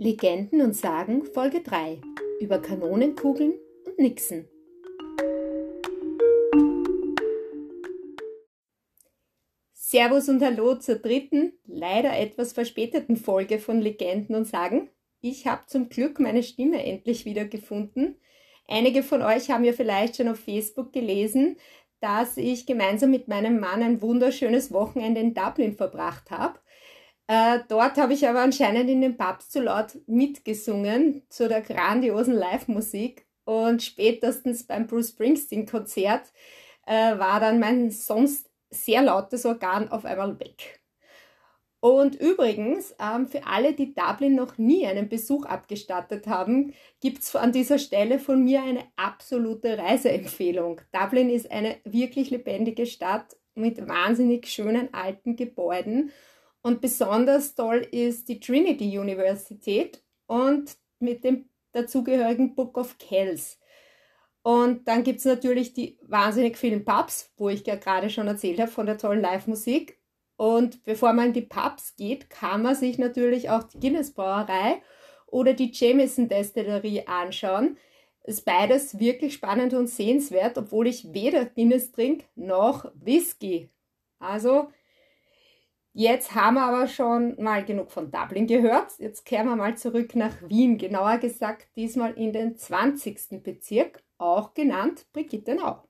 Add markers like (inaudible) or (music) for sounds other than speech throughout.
Legenden und Sagen Folge 3 über Kanonenkugeln und Nixen. Servus und Hallo zur dritten, leider etwas verspäteten Folge von Legenden und Sagen. Ich habe zum Glück meine Stimme endlich wieder gefunden. Einige von euch haben ja vielleicht schon auf Facebook gelesen, dass ich gemeinsam mit meinem Mann ein wunderschönes Wochenende in Dublin verbracht habe. Äh, dort habe ich aber anscheinend in den Pubs zu laut mitgesungen zu der grandiosen Live-Musik und spätestens beim Bruce Springsteen-Konzert äh, war dann mein sonst sehr lautes Organ auf einmal weg. Und übrigens, ähm, für alle, die Dublin noch nie einen Besuch abgestattet haben, gibt es an dieser Stelle von mir eine absolute Reiseempfehlung. Dublin ist eine wirklich lebendige Stadt mit wahnsinnig schönen alten Gebäuden und besonders toll ist die Trinity Universität und mit dem dazugehörigen Book of Kells. Und dann gibt es natürlich die wahnsinnig vielen Pubs, wo ich ja gerade schon erzählt habe von der tollen Live-Musik. Und bevor man in die Pubs geht, kann man sich natürlich auch die Guinness Brauerei oder die Jameson Destillerie anschauen. Ist beides wirklich spannend und sehenswert, obwohl ich weder Guinness trinke noch Whisky. Also Jetzt haben wir aber schon mal genug von Dublin gehört. Jetzt kehren wir mal zurück nach Wien, genauer gesagt diesmal in den 20. Bezirk, auch genannt Brigittenau.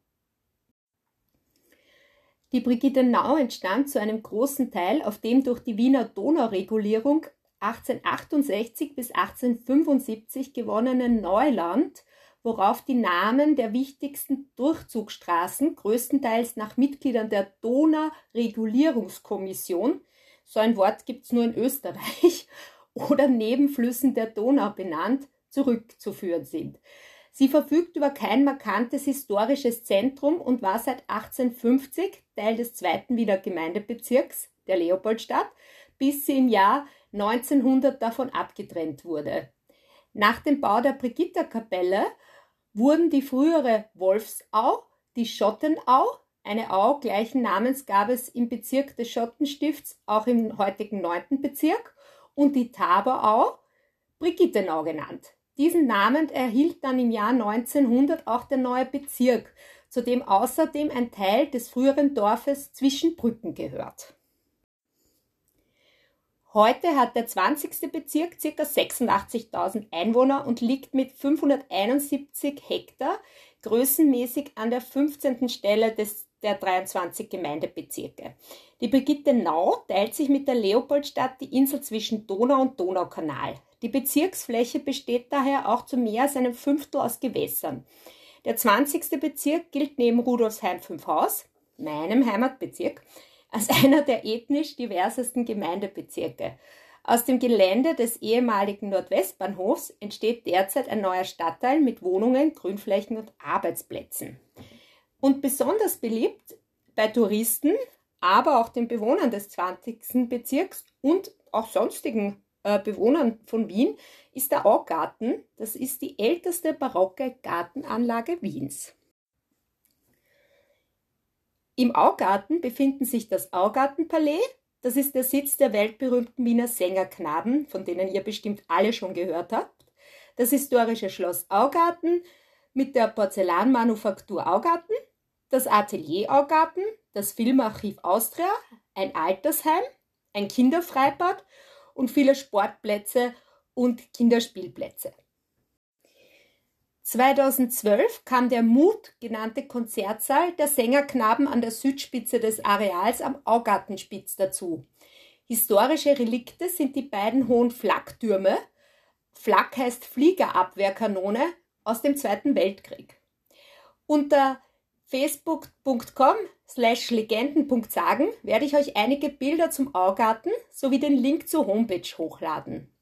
Die Brigittenau entstand zu einem großen Teil auf dem durch die Wiener Donauregulierung 1868 bis 1875 gewonnenen Neuland, worauf die Namen der wichtigsten Durchzugsstraßen größtenteils nach Mitgliedern der Donauregulierungskommission, so ein Wort gibt es nur in Österreich, (laughs) oder Nebenflüssen der Donau benannt, zurückzuführen sind. Sie verfügt über kein markantes historisches Zentrum und war seit 1850 Teil des zweiten Wiener Gemeindebezirks, der Leopoldstadt, bis sie im Jahr 1900 davon abgetrennt wurde. Nach dem Bau der Brigitterkapelle wurden die frühere Wolfsau, die Schottenau, eine Au gleichen Namens gab es im Bezirk des Schottenstifts, auch im heutigen 9. Bezirk, und die Taberau, Brigittenau genannt. Diesen Namen erhielt dann im Jahr 1900 auch der neue Bezirk, zu dem außerdem ein Teil des früheren Dorfes Zwischenbrücken gehört. Heute hat der 20. Bezirk ca. 86.000 Einwohner und liegt mit 571 Hektar größenmäßig an der 15. Stelle des, der 23 Gemeindebezirke. Die Brigitte Nau teilt sich mit der Leopoldstadt die Insel zwischen Donau und Donaukanal. Die Bezirksfläche besteht daher auch zu mehr als einem Fünftel aus Gewässern. Der 20. Bezirk gilt neben Rudolfsheim-Fünfhaus, meinem Heimatbezirk, als (laughs) einer der ethnisch diversesten Gemeindebezirke. Aus dem Gelände des ehemaligen Nordwestbahnhofs entsteht derzeit ein neuer Stadtteil mit Wohnungen, Grünflächen und Arbeitsplätzen. Und besonders beliebt bei Touristen, aber auch den Bewohnern des 20. Bezirks und auch sonstigen äh, Bewohnern von Wien ist der Augarten. Das ist die älteste barocke Gartenanlage Wiens. Im Augarten befinden sich das Augartenpalais. Das ist der Sitz der weltberühmten Wiener Sängerknaben, von denen ihr bestimmt alle schon gehört habt. Das historische Schloss Augarten mit der Porzellanmanufaktur Augarten, das Atelier Augarten, das Filmarchiv Austria, ein Altersheim, ein Kinderfreibad und viele Sportplätze und Kinderspielplätze. 2012 kam der Mut genannte Konzertsaal der Sängerknaben an der Südspitze des Areals am Augartenspitz dazu. Historische Relikte sind die beiden hohen Flaktürme. Flak heißt Fliegerabwehrkanone aus dem Zweiten Weltkrieg. Unter facebook.com slash legenden.sagen werde ich euch einige Bilder zum Augarten sowie den Link zur Homepage hochladen.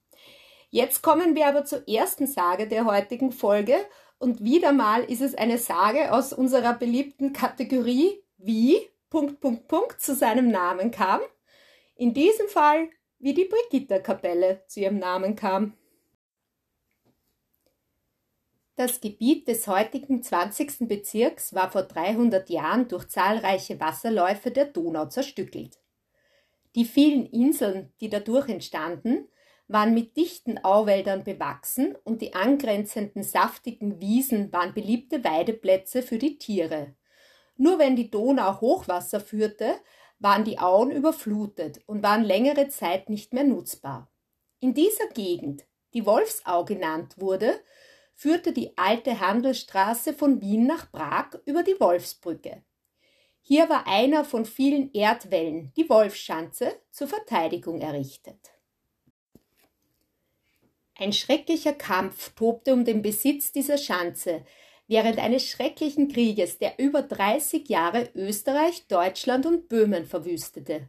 Jetzt kommen wir aber zur ersten Sage der heutigen Folge und wieder mal ist es eine Sage aus unserer beliebten Kategorie, wie Punkt, Punkt, Punkt zu seinem Namen kam. In diesem Fall, wie die Brigitta-Kapelle zu ihrem Namen kam. Das Gebiet des heutigen 20. Bezirks war vor 300 Jahren durch zahlreiche Wasserläufe der Donau zerstückelt. Die vielen Inseln, die dadurch entstanden, waren mit dichten Auwäldern bewachsen und die angrenzenden saftigen Wiesen waren beliebte Weideplätze für die Tiere. Nur wenn die Donau Hochwasser führte, waren die Auen überflutet und waren längere Zeit nicht mehr nutzbar. In dieser Gegend, die Wolfsau genannt wurde, führte die alte Handelsstraße von Wien nach Prag über die Wolfsbrücke. Hier war einer von vielen Erdwällen, die Wolfschanze, zur Verteidigung errichtet. Ein schrecklicher Kampf tobte um den Besitz dieser Schanze während eines schrecklichen Krieges, der über 30 Jahre Österreich, Deutschland und Böhmen verwüstete.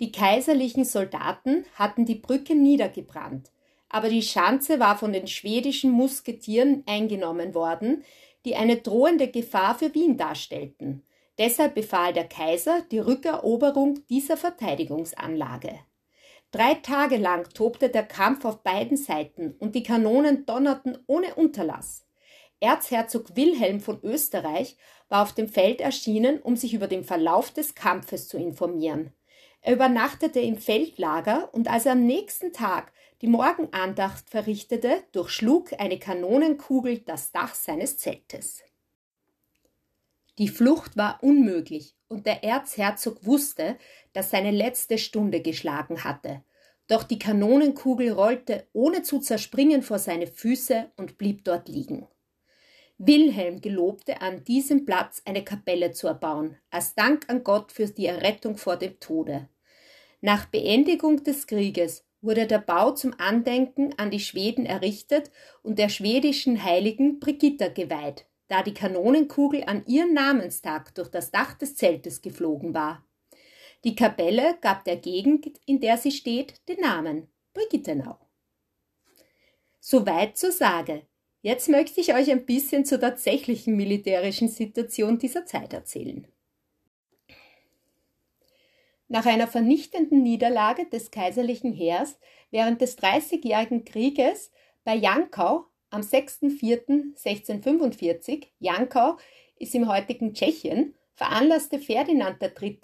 Die kaiserlichen Soldaten hatten die Brücke niedergebrannt, aber die Schanze war von den schwedischen Musketieren eingenommen worden, die eine drohende Gefahr für Wien darstellten. Deshalb befahl der Kaiser die Rückeroberung dieser Verteidigungsanlage. Drei Tage lang tobte der Kampf auf beiden Seiten und die Kanonen donnerten ohne Unterlass. Erzherzog Wilhelm von Österreich war auf dem Feld erschienen, um sich über den Verlauf des Kampfes zu informieren. Er übernachtete im Feldlager und als er am nächsten Tag die Morgenandacht verrichtete, durchschlug eine Kanonenkugel das Dach seines Zeltes. Die Flucht war unmöglich und der Erzherzog wusste, dass seine letzte Stunde geschlagen hatte. Doch die Kanonenkugel rollte ohne zu zerspringen vor seine Füße und blieb dort liegen. Wilhelm gelobte an diesem Platz eine Kapelle zu erbauen, als Dank an Gott für die Errettung vor dem Tode. Nach Beendigung des Krieges wurde der Bau zum Andenken an die Schweden errichtet und der schwedischen Heiligen Brigitta geweiht, da die Kanonenkugel an ihren Namenstag durch das Dach des Zeltes geflogen war. Die Kapelle gab der Gegend, in der sie steht, den Namen Brigittenau. Soweit zur Sage. Jetzt möchte ich euch ein bisschen zur tatsächlichen militärischen Situation dieser Zeit erzählen. Nach einer vernichtenden Niederlage des kaiserlichen Heers während des Dreißigjährigen Krieges bei Jankau am 6.4.1645, Jankau ist im heutigen Tschechien, veranlasste Ferdinand III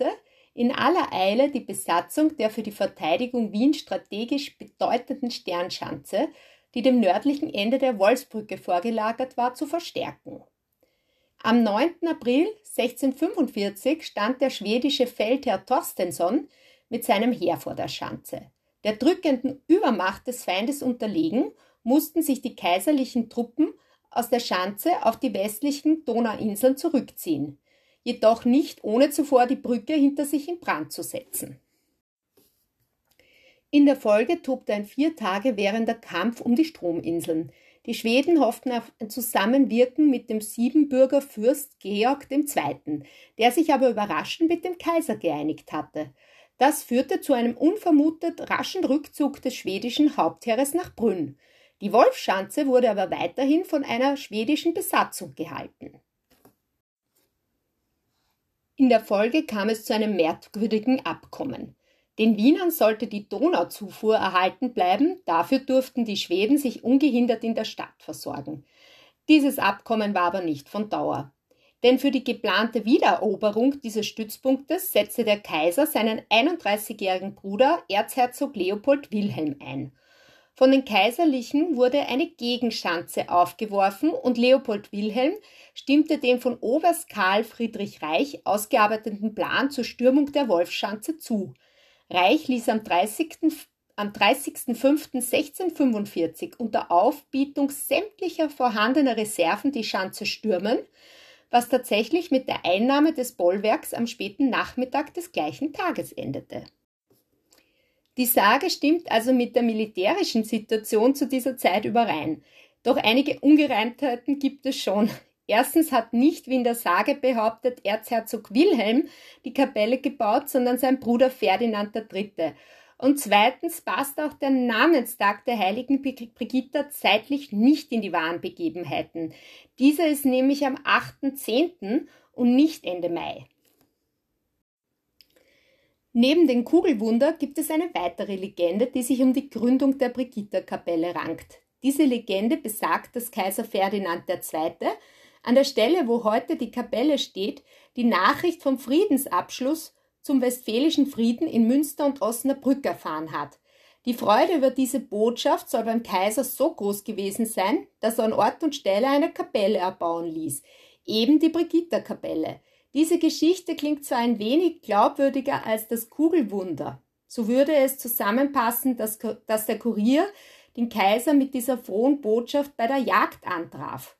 in aller Eile die Besatzung der für die Verteidigung Wien strategisch bedeutenden Sternschanze, die dem nördlichen Ende der Wolfsbrücke vorgelagert war, zu verstärken. Am 9. April 1645 stand der schwedische Feldherr Torstensson mit seinem Heer vor der Schanze. Der drückenden Übermacht des Feindes unterlegen, mussten sich die kaiserlichen Truppen aus der Schanze auf die westlichen Donauinseln zurückziehen jedoch nicht ohne zuvor die Brücke hinter sich in Brand zu setzen. In der Folge tobte ein vier Tage währender Kampf um die Strominseln. Die Schweden hofften auf ein Zusammenwirken mit dem Siebenbürger Fürst Georg II., der sich aber überraschend mit dem Kaiser geeinigt hatte. Das führte zu einem unvermutet raschen Rückzug des schwedischen Hauptheeres nach Brünn. Die Wolfschanze wurde aber weiterhin von einer schwedischen Besatzung gehalten. In der Folge kam es zu einem merkwürdigen Abkommen. Den Wienern sollte die Donauzufuhr erhalten bleiben, dafür durften die Schweden sich ungehindert in der Stadt versorgen. Dieses Abkommen war aber nicht von Dauer. Denn für die geplante Wiedereroberung dieses Stützpunktes setzte der Kaiser seinen 31-jährigen Bruder Erzherzog Leopold Wilhelm ein. Von den Kaiserlichen wurde eine Gegenschanze aufgeworfen und Leopold Wilhelm stimmte dem von Oberst Karl Friedrich Reich ausgearbeiteten Plan zur Stürmung der Wolfschanze zu. Reich ließ am 30. Am 30.05.1645 unter Aufbietung sämtlicher vorhandener Reserven die Schanze stürmen, was tatsächlich mit der Einnahme des Bollwerks am späten Nachmittag des gleichen Tages endete. Die Sage stimmt also mit der militärischen Situation zu dieser Zeit überein. Doch einige Ungereimtheiten gibt es schon. Erstens hat nicht, wie in der Sage behauptet, Erzherzog Wilhelm die Kapelle gebaut, sondern sein Bruder Ferdinand III. Und zweitens passt auch der Namenstag der heiligen Brigitta zeitlich nicht in die wahren Begebenheiten. Dieser ist nämlich am 8.10. und nicht Ende Mai. Neben den Kugelwunder gibt es eine weitere Legende, die sich um die Gründung der Brigitta-Kapelle rankt. Diese Legende besagt, dass Kaiser Ferdinand II. an der Stelle, wo heute die Kapelle steht, die Nachricht vom Friedensabschluss zum Westfälischen Frieden in Münster und Osnabrück erfahren hat. Die Freude über diese Botschaft soll beim Kaiser so groß gewesen sein, dass er an Ort und Stelle eine Kapelle erbauen ließ, eben die Brigitta-Kapelle. Diese Geschichte klingt zwar ein wenig glaubwürdiger als das Kugelwunder. So würde es zusammenpassen, dass, dass der Kurier den Kaiser mit dieser frohen Botschaft bei der Jagd antraf.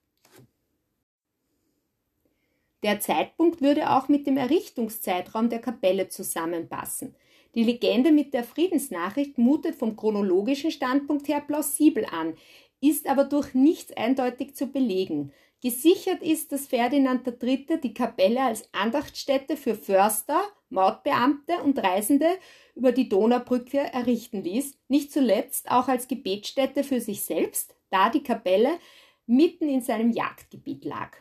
Der Zeitpunkt würde auch mit dem Errichtungszeitraum der Kapelle zusammenpassen. Die Legende mit der Friedensnachricht mutet vom chronologischen Standpunkt her plausibel an, ist aber durch nichts eindeutig zu belegen. Gesichert ist, dass Ferdinand III. die Kapelle als Andachtsstätte für Förster, Mautbeamte und Reisende über die Donaubrücke errichten ließ, nicht zuletzt auch als Gebetsstätte für sich selbst, da die Kapelle mitten in seinem Jagdgebiet lag.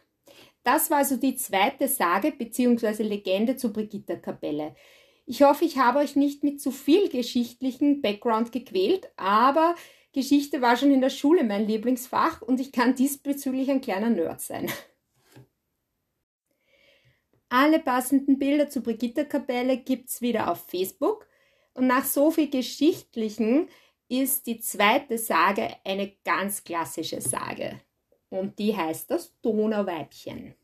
Das war also die zweite Sage bzw. Legende zur Brigitta-Kapelle. Ich hoffe, ich habe euch nicht mit zu viel geschichtlichen Background gequält, aber Geschichte war schon in der Schule mein Lieblingsfach und ich kann diesbezüglich ein kleiner Nerd sein. Alle passenden Bilder zur Brigitta-Kapelle gibt's wieder auf Facebook und nach so viel Geschichtlichen ist die zweite Sage eine ganz klassische Sage und die heißt das Donauweibchen.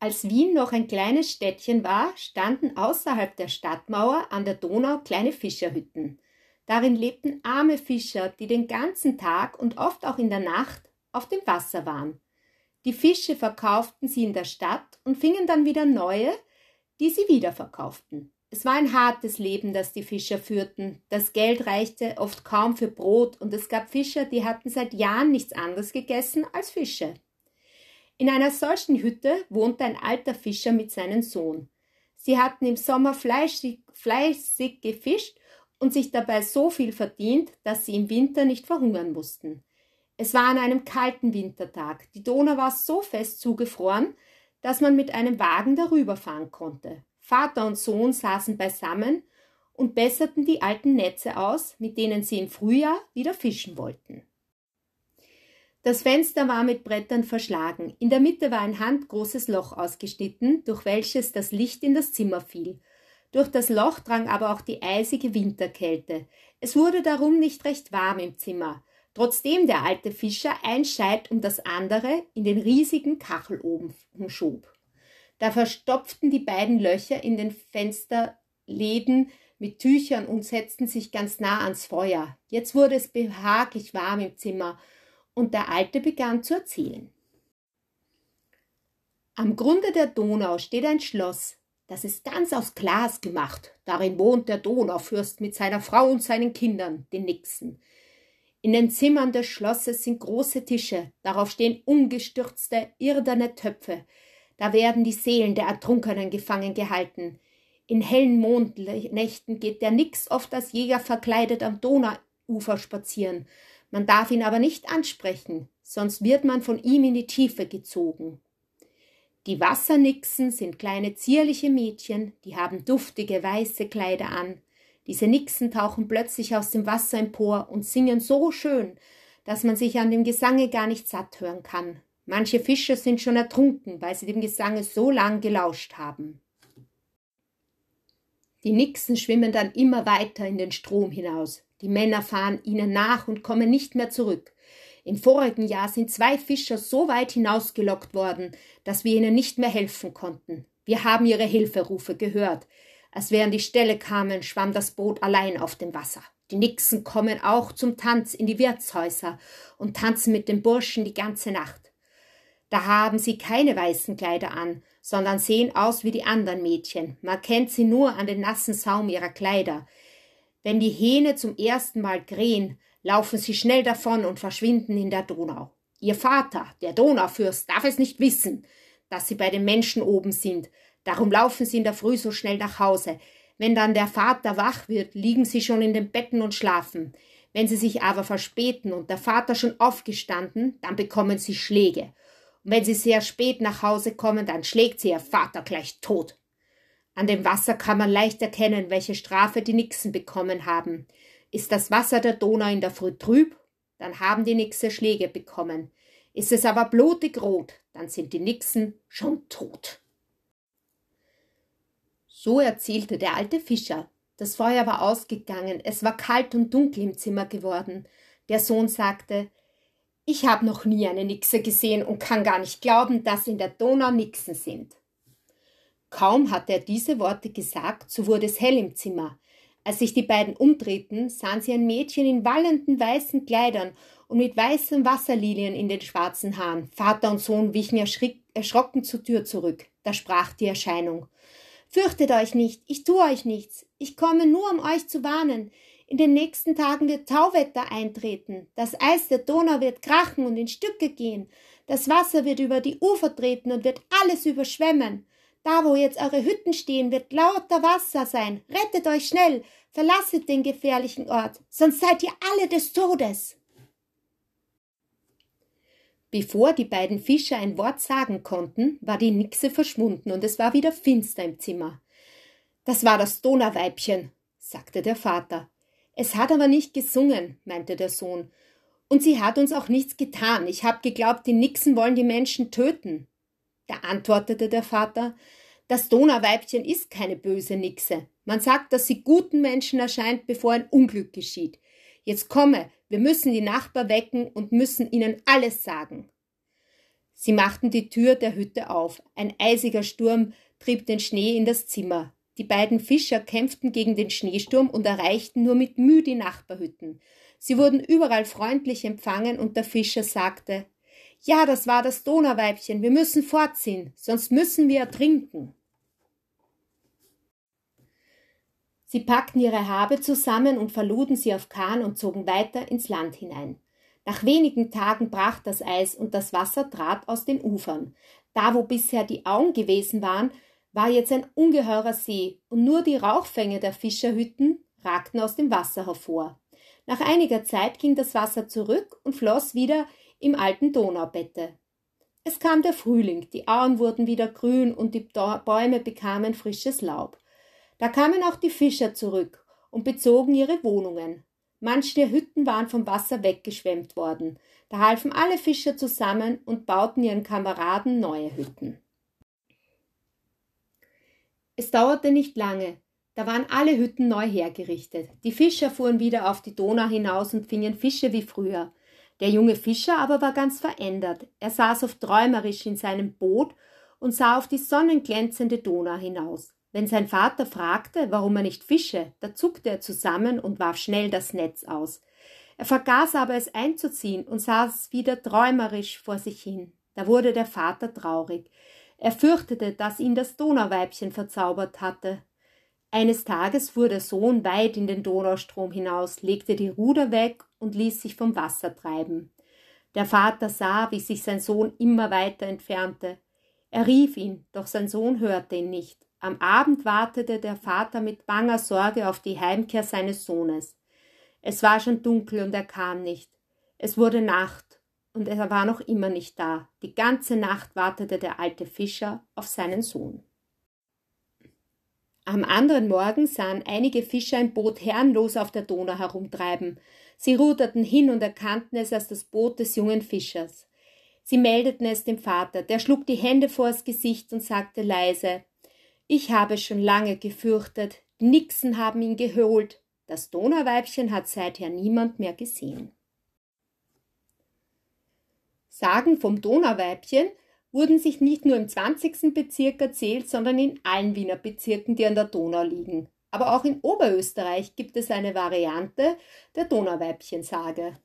Als Wien noch ein kleines Städtchen war, standen außerhalb der Stadtmauer an der Donau kleine Fischerhütten. Darin lebten arme Fischer, die den ganzen Tag und oft auch in der Nacht auf dem Wasser waren. Die Fische verkauften sie in der Stadt und fingen dann wieder neue, die sie wieder verkauften. Es war ein hartes Leben, das die Fischer führten. Das Geld reichte oft kaum für Brot und es gab Fischer, die hatten seit Jahren nichts anderes gegessen als Fische. In einer solchen Hütte wohnte ein alter Fischer mit seinem Sohn. Sie hatten im Sommer fleißig, fleißig gefischt und sich dabei so viel verdient, dass sie im Winter nicht verhungern mussten. Es war an einem kalten Wintertag. Die Donau war so fest zugefroren, dass man mit einem Wagen darüber fahren konnte. Vater und Sohn saßen beisammen und besserten die alten Netze aus, mit denen sie im Frühjahr wieder fischen wollten. Das Fenster war mit Brettern verschlagen. In der Mitte war ein handgroßes Loch ausgeschnitten, durch welches das Licht in das Zimmer fiel. Durch das Loch drang aber auch die eisige Winterkälte. Es wurde darum nicht recht warm im Zimmer, trotzdem der alte Fischer ein Scheit um das andere in den riesigen Kachelofen schob. Da verstopften die beiden Löcher in den Fensterläden mit Tüchern und setzten sich ganz nah ans Feuer. Jetzt wurde es behaglich warm im Zimmer, und der Alte begann zu erzählen. Am Grunde der Donau steht ein Schloss, das ist ganz aus Glas gemacht. Darin wohnt der Donaufürst mit seiner Frau und seinen Kindern, den Nixen. In den Zimmern des Schlosses sind große Tische, darauf stehen umgestürzte, irdene Töpfe. Da werden die Seelen der Ertrunkenen gefangen gehalten. In hellen Mondnächten geht der Nix oft als Jäger verkleidet am Donauufer spazieren. Man darf ihn aber nicht ansprechen, sonst wird man von ihm in die Tiefe gezogen. Die Wassernixen sind kleine zierliche Mädchen, die haben duftige weiße Kleider an. Diese Nixen tauchen plötzlich aus dem Wasser empor und singen so schön, dass man sich an dem Gesange gar nicht satt hören kann. Manche Fische sind schon ertrunken, weil sie dem Gesange so lang gelauscht haben. Die Nixen schwimmen dann immer weiter in den Strom hinaus. Die Männer fahren ihnen nach und kommen nicht mehr zurück. Im vorigen Jahr sind zwei Fischer so weit hinausgelockt worden, dass wir ihnen nicht mehr helfen konnten. Wir haben ihre Hilferufe gehört. Als wir an die Stelle kamen, schwamm das Boot allein auf dem Wasser. Die Nixen kommen auch zum Tanz in die Wirtshäuser und tanzen mit den Burschen die ganze Nacht. Da haben sie keine weißen Kleider an, sondern sehen aus wie die anderen Mädchen. Man kennt sie nur an den nassen Saum ihrer Kleider. Wenn die Hähne zum ersten Mal krähen, laufen sie schnell davon und verschwinden in der Donau. Ihr Vater, der Donaufürst, darf es nicht wissen, dass sie bei den Menschen oben sind. Darum laufen sie in der Früh so schnell nach Hause. Wenn dann der Vater wach wird, liegen sie schon in den Betten und schlafen. Wenn sie sich aber verspäten und der Vater schon aufgestanden, dann bekommen sie Schläge. Und wenn sie sehr spät nach Hause kommen, dann schlägt sie ihr Vater gleich tot. An dem Wasser kann man leicht erkennen, welche Strafe die Nixen bekommen haben. Ist das Wasser der Donau in der Früh trüb, dann haben die Nixe Schläge bekommen. Ist es aber blutig rot, dann sind die Nixen schon tot. So erzählte der alte Fischer. Das Feuer war ausgegangen, es war kalt und dunkel im Zimmer geworden. Der Sohn sagte Ich habe noch nie eine Nixe gesehen und kann gar nicht glauben, dass in der Donau Nixen sind. Kaum hatte er diese Worte gesagt, so wurde es hell im Zimmer. Als sich die beiden umdrehten, sahen sie ein Mädchen in wallenden weißen Kleidern und mit weißen Wasserlilien in den schwarzen Haaren. Vater und Sohn wichen erschrocken zur Tür zurück. Da sprach die Erscheinung. Fürchtet euch nicht, ich tue euch nichts. Ich komme nur, um euch zu warnen. In den nächsten Tagen wird Tauwetter eintreten. Das Eis der Donau wird krachen und in Stücke gehen. Das Wasser wird über die Ufer treten und wird alles überschwemmen. Da, wo jetzt eure Hütten stehen, wird lauter Wasser sein. Rettet euch schnell, verlasset den gefährlichen Ort, sonst seid ihr alle des Todes. Bevor die beiden Fischer ein Wort sagen konnten, war die Nixe verschwunden und es war wieder finster im Zimmer. Das war das Donauweibchen, sagte der Vater. Es hat aber nicht gesungen, meinte der Sohn. Und sie hat uns auch nichts getan. Ich hab geglaubt, die Nixen wollen die Menschen töten. Da antwortete der Vater, das Donauweibchen ist keine böse Nixe. Man sagt, dass sie guten Menschen erscheint, bevor ein Unglück geschieht. Jetzt komme, wir müssen die Nachbar wecken und müssen ihnen alles sagen. Sie machten die Tür der Hütte auf. Ein eisiger Sturm trieb den Schnee in das Zimmer. Die beiden Fischer kämpften gegen den Schneesturm und erreichten nur mit Mühe die Nachbarhütten. Sie wurden überall freundlich empfangen und der Fischer sagte Ja, das war das Donauweibchen, wir müssen fortziehen, sonst müssen wir ertrinken. Sie packten ihre Habe zusammen und verluden sie auf Kahn und zogen weiter ins Land hinein. Nach wenigen Tagen brach das Eis und das Wasser trat aus den Ufern. Da, wo bisher die Augen gewesen waren, war jetzt ein ungeheurer See, und nur die Rauchfänge der Fischerhütten ragten aus dem Wasser hervor. Nach einiger Zeit ging das Wasser zurück und floss wieder im alten Donaubette. Es kam der Frühling, die Auen wurden wieder grün und die Bäume bekamen frisches Laub. Da kamen auch die Fischer zurück und bezogen ihre Wohnungen. Manche der Hütten waren vom Wasser weggeschwemmt worden. Da halfen alle Fischer zusammen und bauten ihren Kameraden neue Hütten. Es dauerte nicht lange, da waren alle Hütten neu hergerichtet. Die Fischer fuhren wieder auf die Donau hinaus und fingen Fische wie früher. Der junge Fischer aber war ganz verändert. Er saß oft träumerisch in seinem Boot und sah auf die sonnenglänzende Donau hinaus. Wenn sein Vater fragte, warum er nicht fische, da zuckte er zusammen und warf schnell das Netz aus. Er vergaß aber es einzuziehen und saß wieder träumerisch vor sich hin. Da wurde der Vater traurig. Er fürchtete, dass ihn das Donauweibchen verzaubert hatte. Eines Tages fuhr der Sohn weit in den Donaustrom hinaus, legte die Ruder weg und ließ sich vom Wasser treiben. Der Vater sah, wie sich sein Sohn immer weiter entfernte. Er rief ihn, doch sein Sohn hörte ihn nicht. Am Abend wartete der Vater mit banger Sorge auf die Heimkehr seines Sohnes. Es war schon dunkel und er kam nicht. Es wurde Nacht und er war noch immer nicht da. Die ganze Nacht wartete der alte Fischer auf seinen Sohn. Am anderen Morgen sahen einige Fischer ein Boot herrenlos auf der Donau herumtreiben. Sie ruderten hin und erkannten es als das Boot des jungen Fischers. Sie meldeten es dem Vater, der schlug die Hände vors Gesicht und sagte leise ich habe schon lange gefürchtet, die Nixen haben ihn geholt. Das Donauweibchen hat seither niemand mehr gesehen. Sagen vom Donauweibchen wurden sich nicht nur im 20. Bezirk erzählt, sondern in allen Wiener Bezirken, die an der Donau liegen. Aber auch in Oberösterreich gibt es eine Variante der Donauweibchensage.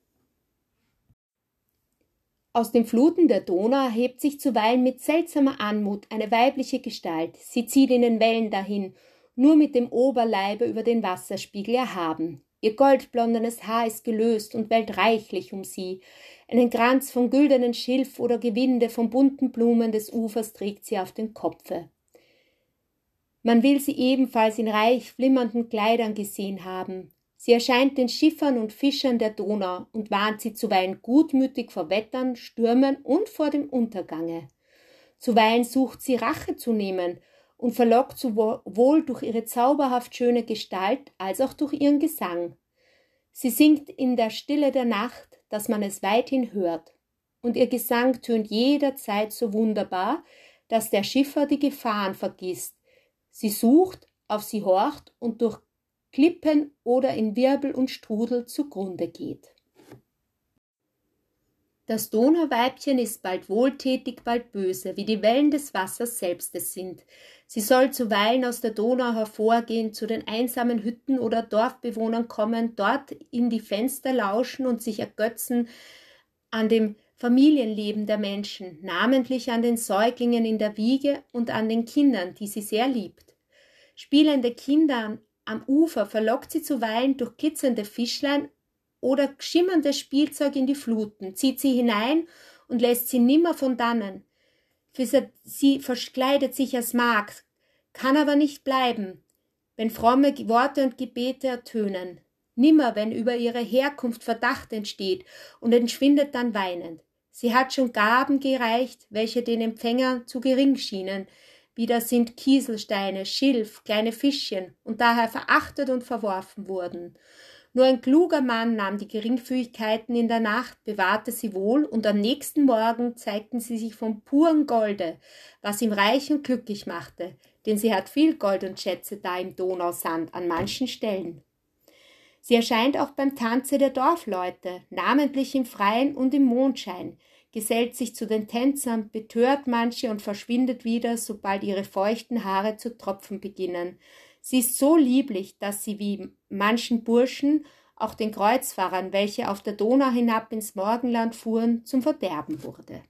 Aus den Fluten der Donau erhebt sich zuweilen mit seltsamer Anmut eine weibliche Gestalt. Sie zieht in den Wellen dahin, nur mit dem Oberleibe über den Wasserspiegel erhaben. Ihr goldblondenes Haar ist gelöst und wellt reichlich um sie. Einen Kranz von güldenen Schilf oder Gewinde von bunten Blumen des Ufers trägt sie auf dem Kopfe. Man will sie ebenfalls in reich flimmernden Kleidern gesehen haben. Sie erscheint den Schiffern und Fischern der Donau und warnt sie zuweilen gutmütig vor Wettern, Stürmen und vor dem Untergange. Zuweilen sucht sie Rache zu nehmen und verlockt sowohl durch ihre zauberhaft schöne Gestalt als auch durch ihren Gesang. Sie singt in der Stille der Nacht, dass man es weithin hört, und ihr Gesang tönt jederzeit so wunderbar, dass der Schiffer die Gefahren vergisst. Sie sucht, auf sie horcht und durch Klippen oder in Wirbel und Strudel zugrunde geht. Das Donauweibchen ist bald wohltätig, bald böse, wie die Wellen des Wassers selbst es sind. Sie soll zuweilen aus der Donau hervorgehen, zu den einsamen Hütten oder Dorfbewohnern kommen, dort in die Fenster lauschen und sich ergötzen an dem Familienleben der Menschen, namentlich an den Säuglingen in der Wiege und an den Kindern, die sie sehr liebt. Spielende Kinder am Ufer verlockt sie zuweilen durch kitzernde Fischlein oder schimmerndes Spielzeug in die Fluten, zieht sie hinein und lässt sie nimmer von dannen. Für sie verkleidet sich als Magd, kann aber nicht bleiben, wenn fromme Worte und Gebete ertönen. Nimmer, wenn über ihre Herkunft Verdacht entsteht und entschwindet dann weinend. Sie hat schon Gaben gereicht, welche den Empfänger zu gering schienen. Wieder sind Kieselsteine, Schilf, kleine Fischchen und daher verachtet und verworfen wurden. Nur ein kluger Mann nahm die Geringfügigkeiten in der Nacht, bewahrte sie wohl, und am nächsten Morgen zeigten sie sich vom puren Golde, was ihm reich und glücklich machte, denn sie hat viel Gold und Schätze da im Donausand an manchen Stellen. Sie erscheint auch beim Tanze der Dorfleute, namentlich im Freien und im Mondschein, gesellt sich zu den Tänzern, betört manche und verschwindet wieder, sobald ihre feuchten Haare zu tropfen beginnen, Sie ist so lieblich, dass sie wie manchen Burschen auch den Kreuzfahrern, welche auf der Donau hinab ins Morgenland fuhren, zum Verderben wurde.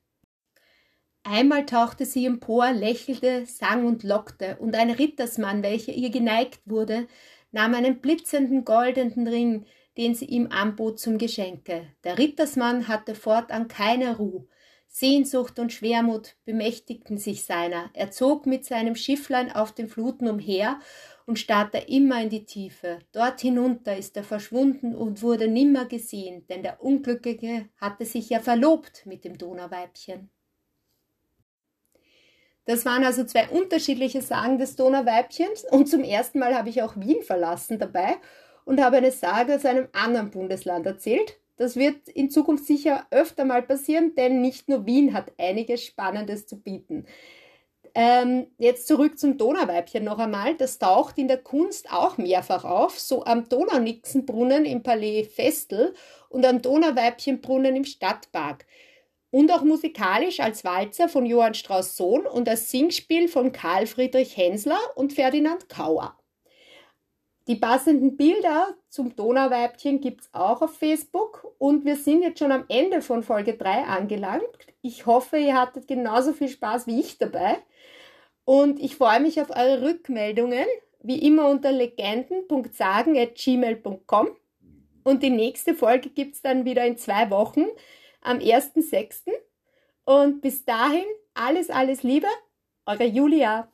Einmal tauchte sie empor, lächelte, sang und lockte, und ein Rittersmann, welcher ihr geneigt wurde, nahm einen blitzenden goldenen Ring, den sie ihm anbot zum Geschenke. Der Rittersmann hatte fortan keine Ruh. Sehnsucht und Schwermut bemächtigten sich seiner. Er zog mit seinem Schifflein auf den Fluten umher und starrte immer in die Tiefe. Dort hinunter ist er verschwunden und wurde nimmer gesehen, denn der Unglückliche hatte sich ja verlobt mit dem Donauweibchen. Das waren also zwei unterschiedliche Sagen des Donauweibchens und zum ersten Mal habe ich auch Wien verlassen dabei und habe eine Sage aus einem anderen Bundesland erzählt. Das wird in Zukunft sicher öfter mal passieren, denn nicht nur Wien hat einiges Spannendes zu bieten. Ähm, jetzt zurück zum Donauweibchen noch einmal. Das taucht in der Kunst auch mehrfach auf, so am Donaunixenbrunnen im Palais Vestel und am Donauweibchenbrunnen im Stadtpark. Und auch musikalisch als Walzer von Johann Strauss Sohn und als Singspiel von Karl Friedrich Hensler und Ferdinand Kauer. Die passenden Bilder zum Donauweibchen gibt es auch auf Facebook und wir sind jetzt schon am Ende von Folge 3 angelangt. Ich hoffe, ihr hattet genauso viel Spaß wie ich dabei. Und ich freue mich auf eure Rückmeldungen, wie immer unter legenden.sagen.gmail.com. Und die nächste Folge gibt es dann wieder in zwei Wochen am 1.6. Und bis dahin alles, alles Liebe, eure Julia.